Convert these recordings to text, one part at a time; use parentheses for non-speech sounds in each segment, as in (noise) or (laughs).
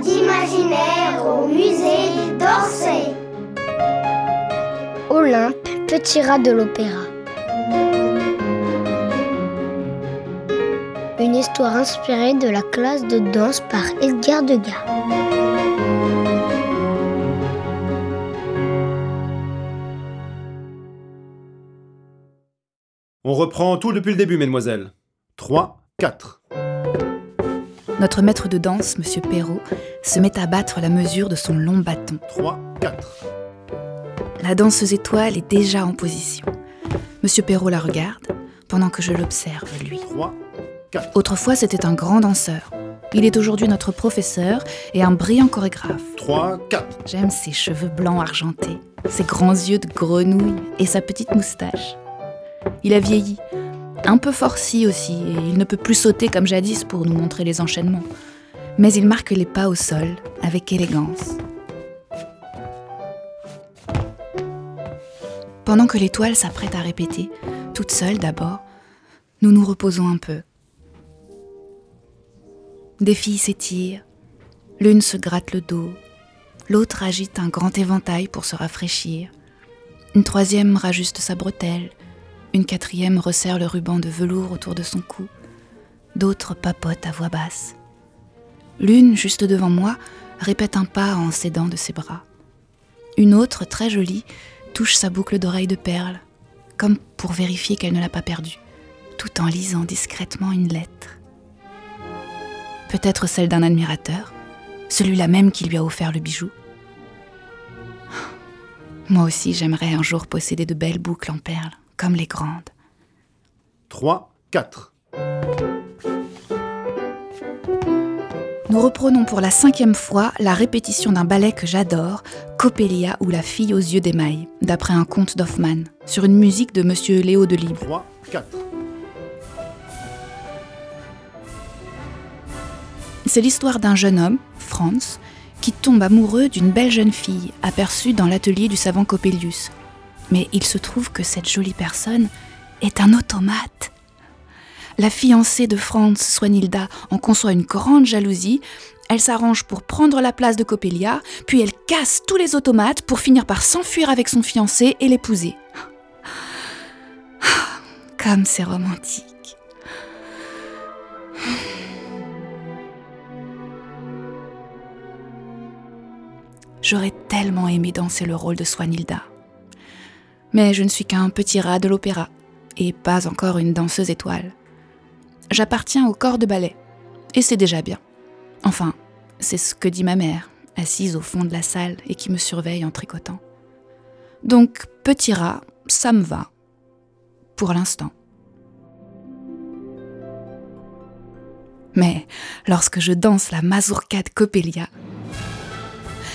d'imaginaire au musée d'Orsay. Olympe, petit rat de l'opéra. Une histoire inspirée de la classe de danse par Edgar Degas. On reprend tout depuis le début, mesdemoiselles. 3, 4. Notre maître de danse, M. Perrault, se met à battre la mesure de son long bâton. 3, 4. La danseuse étoile est déjà en position. M. Perrault la regarde, pendant que je l'observe, lui. 3, 4. Autrefois, c'était un grand danseur. Il est aujourd'hui notre professeur et un brillant chorégraphe. 3, 4. J'aime ses cheveux blancs argentés, ses grands yeux de grenouille et sa petite moustache. Il a vieilli, un peu forci aussi, et il ne peut plus sauter comme jadis pour nous montrer les enchaînements. Mais il marque les pas au sol avec élégance. Pendant que l'étoile s'apprête à répéter, toute seule d'abord, nous nous reposons un peu. Des filles s'étirent, l'une se gratte le dos, l'autre agite un grand éventail pour se rafraîchir, une troisième rajuste sa bretelle, une quatrième resserre le ruban de velours autour de son cou. D'autres papotent à voix basse. L'une, juste devant moi, répète un pas en s'aidant de ses bras. Une autre, très jolie, touche sa boucle d'oreille de perles, comme pour vérifier qu'elle ne l'a pas perdue, tout en lisant discrètement une lettre. Peut-être celle d'un admirateur, celui-là même qui lui a offert le bijou. Moi aussi, j'aimerais un jour posséder de belles boucles en perles comme les grandes. 3, 4. Nous reprenons pour la cinquième fois la répétition d'un ballet que j'adore, Coppelia ou La fille aux yeux d'émail, d'après un conte d'Hoffmann, sur une musique de Monsieur Léo Delibes. 3, 4. C'est l'histoire d'un jeune homme, Franz, qui tombe amoureux d'une belle jeune fille aperçue dans l'atelier du savant Coppelius, mais il se trouve que cette jolie personne est un automate. La fiancée de Franz, Swanhilda, en conçoit une grande jalousie. Elle s'arrange pour prendre la place de Coppelia, puis elle casse tous les automates pour finir par s'enfuir avec son fiancé et l'épouser. (sighs) Comme c'est romantique. (sighs) J'aurais tellement aimé danser le rôle de Swanhilda. Mais je ne suis qu'un petit rat de l'opéra, et pas encore une danseuse étoile. J'appartiens au corps de ballet, et c'est déjà bien. Enfin, c'est ce que dit ma mère, assise au fond de la salle et qui me surveille en tricotant. Donc, petit rat, ça me va. Pour l'instant. Mais lorsque je danse la mazurka de Coppelia,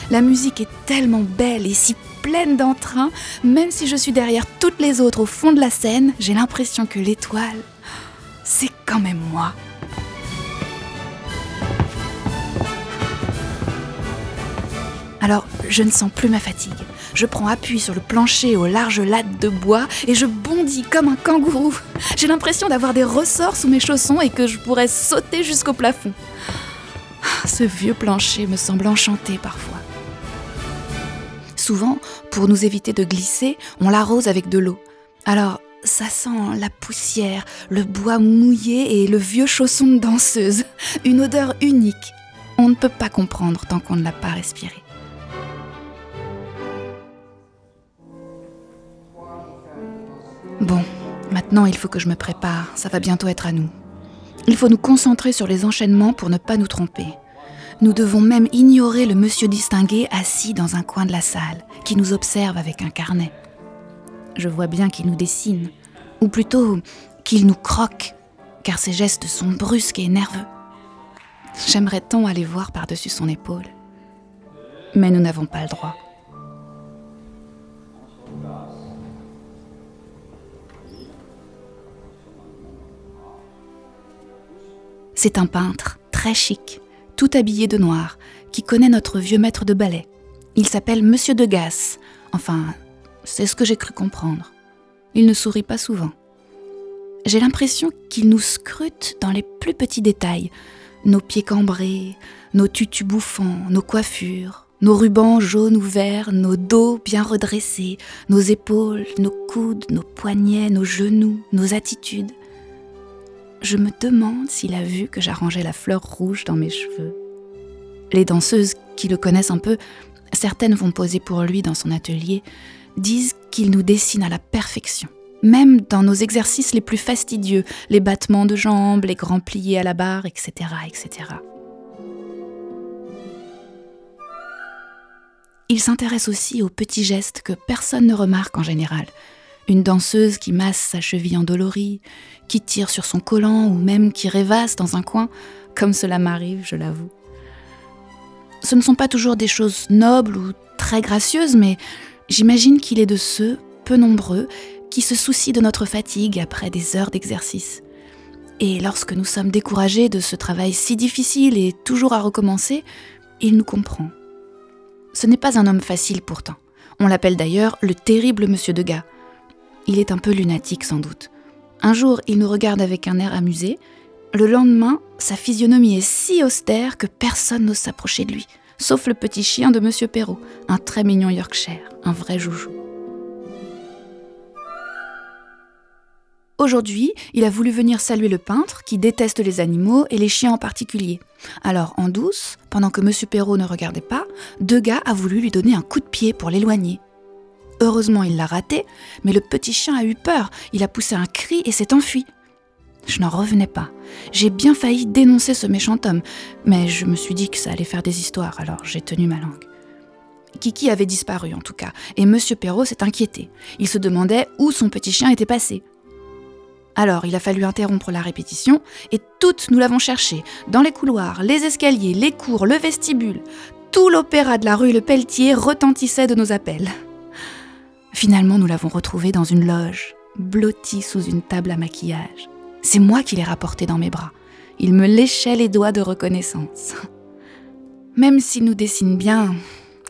la musique est tellement belle et si pleine d'entrain, même si je suis derrière toutes les autres au fond de la scène, j'ai l'impression que l'étoile, c'est quand même moi. Alors, je ne sens plus ma fatigue. Je prends appui sur le plancher aux larges lattes de bois et je bondis comme un kangourou. J'ai l'impression d'avoir des ressorts sous mes chaussons et que je pourrais sauter jusqu'au plafond. Ce vieux plancher me semble enchanté parfois. Souvent, pour nous éviter de glisser, on l'arrose avec de l'eau. Alors, ça sent la poussière, le bois mouillé et le vieux chausson de danseuse. Une odeur unique. On ne peut pas comprendre tant qu'on ne l'a pas respiré. Bon, maintenant il faut que je me prépare, ça va bientôt être à nous. Il faut nous concentrer sur les enchaînements pour ne pas nous tromper. Nous devons même ignorer le monsieur distingué assis dans un coin de la salle, qui nous observe avec un carnet. Je vois bien qu'il nous dessine, ou plutôt qu'il nous croque, car ses gestes sont brusques et nerveux. J'aimerais tant aller voir par-dessus son épaule. Mais nous n'avons pas le droit. C'est un peintre très chic, tout habillé de noir, qui connaît notre vieux maître de ballet. Il s'appelle Monsieur de Gasse. Enfin, c'est ce que j'ai cru comprendre. Il ne sourit pas souvent. J'ai l'impression qu'il nous scrute dans les plus petits détails, nos pieds cambrés, nos tutus bouffants, nos coiffures, nos rubans jaunes ou verts, nos dos bien redressés, nos épaules, nos coudes, nos poignets, nos genoux, nos attitudes. Je me demande s'il a vu que j'arrangeais la fleur rouge dans mes cheveux. Les danseuses qui le connaissent un peu, certaines vont poser pour lui dans son atelier, disent qu'il nous dessine à la perfection. Même dans nos exercices les plus fastidieux, les battements de jambes, les grands pliés à la barre, etc., etc. Il s'intéresse aussi aux petits gestes que personne ne remarque en général. Une danseuse qui masse sa cheville endolorie, qui tire sur son collant ou même qui rêvasse dans un coin, comme cela m'arrive, je l'avoue. Ce ne sont pas toujours des choses nobles ou très gracieuses, mais j'imagine qu'il est de ceux, peu nombreux, qui se soucient de notre fatigue après des heures d'exercice. Et lorsque nous sommes découragés de ce travail si difficile et toujours à recommencer, il nous comprend. Ce n'est pas un homme facile pourtant. On l'appelle d'ailleurs le terrible monsieur Degas. Il est un peu lunatique sans doute. Un jour, il nous regarde avec un air amusé. Le lendemain, sa physionomie est si austère que personne n'ose s'approcher de lui, sauf le petit chien de monsieur Perrault, un très mignon Yorkshire, un vrai joujou. Aujourd'hui, il a voulu venir saluer le peintre, qui déteste les animaux et les chiens en particulier. Alors, en douce, pendant que M. Perrault ne regardait pas, Degas a voulu lui donner un coup de pied pour l'éloigner. Heureusement, il l'a raté, mais le petit chien a eu peur, il a poussé un cri et s'est enfui. Je n'en revenais pas. J'ai bien failli dénoncer ce méchant homme, mais je me suis dit que ça allait faire des histoires, alors j'ai tenu ma langue. Kiki avait disparu en tout cas, et M. Perrault s'est inquiété. Il se demandait où son petit chien était passé. Alors il a fallu interrompre la répétition et toutes nous l'avons cherché, dans les couloirs, les escaliers, les cours, le vestibule. Tout l'opéra de la rue Le Pelletier retentissait de nos appels. Finalement, nous l'avons retrouvé dans une loge, blotti sous une table à maquillage. C'est moi qui l'ai rapporté dans mes bras. Il me léchait les doigts de reconnaissance. (laughs) Même s'il nous dessine bien,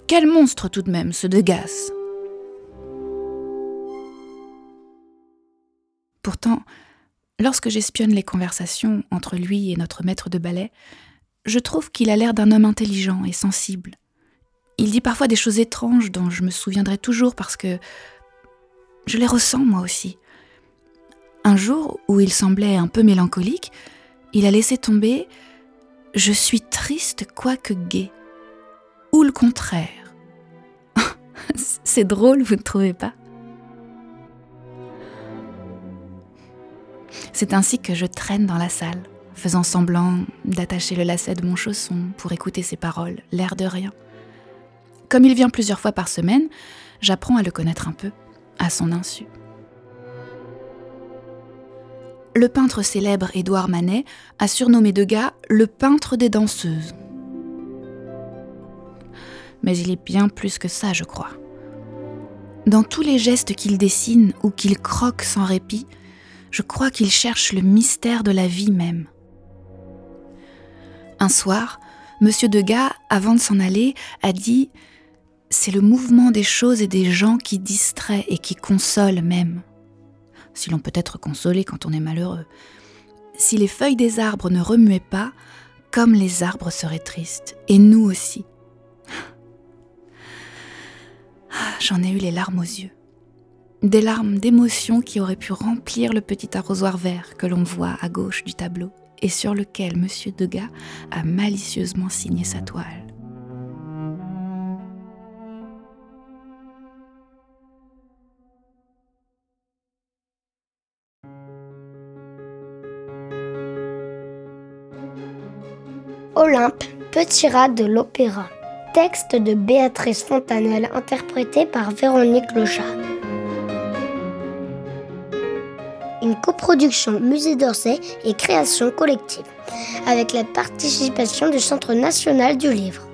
quel monstre tout de même, ce Degas. Pourtant, lorsque j'espionne les conversations entre lui et notre maître de ballet, je trouve qu'il a l'air d'un homme intelligent et sensible. Il dit parfois des choses étranges dont je me souviendrai toujours parce que je les ressens moi aussi. Un jour où il semblait un peu mélancolique, il a laissé tomber Je suis triste quoique gai. Ou le contraire. (laughs) C'est drôle, vous ne trouvez pas? C'est ainsi que je traîne dans la salle, faisant semblant d'attacher le lacet de mon chausson pour écouter ses paroles, l'air de rien. Comme il vient plusieurs fois par semaine, j'apprends à le connaître un peu, à son insu. Le peintre célèbre Édouard Manet a surnommé Degas le peintre des danseuses. Mais il est bien plus que ça, je crois. Dans tous les gestes qu'il dessine ou qu'il croque sans répit, je crois qu'il cherche le mystère de la vie même. Un soir, M. Degas, avant de s'en aller, a dit C'est le mouvement des choses et des gens qui distrait et qui console même. Si l'on peut être consolé quand on est malheureux. Si les feuilles des arbres ne remuaient pas, comme les arbres seraient tristes, et nous aussi. Ah, j'en ai eu les larmes aux yeux des larmes d'émotion qui auraient pu remplir le petit arrosoir vert que l'on voit à gauche du tableau et sur lequel M. Degas a malicieusement signé sa toile. Olympe, petit rat de l'opéra. Texte de Béatrice Fontanelle interprété par Véronique Lochat. une coproduction Musée d'Orsay et création collective, avec la participation du Centre national du livre.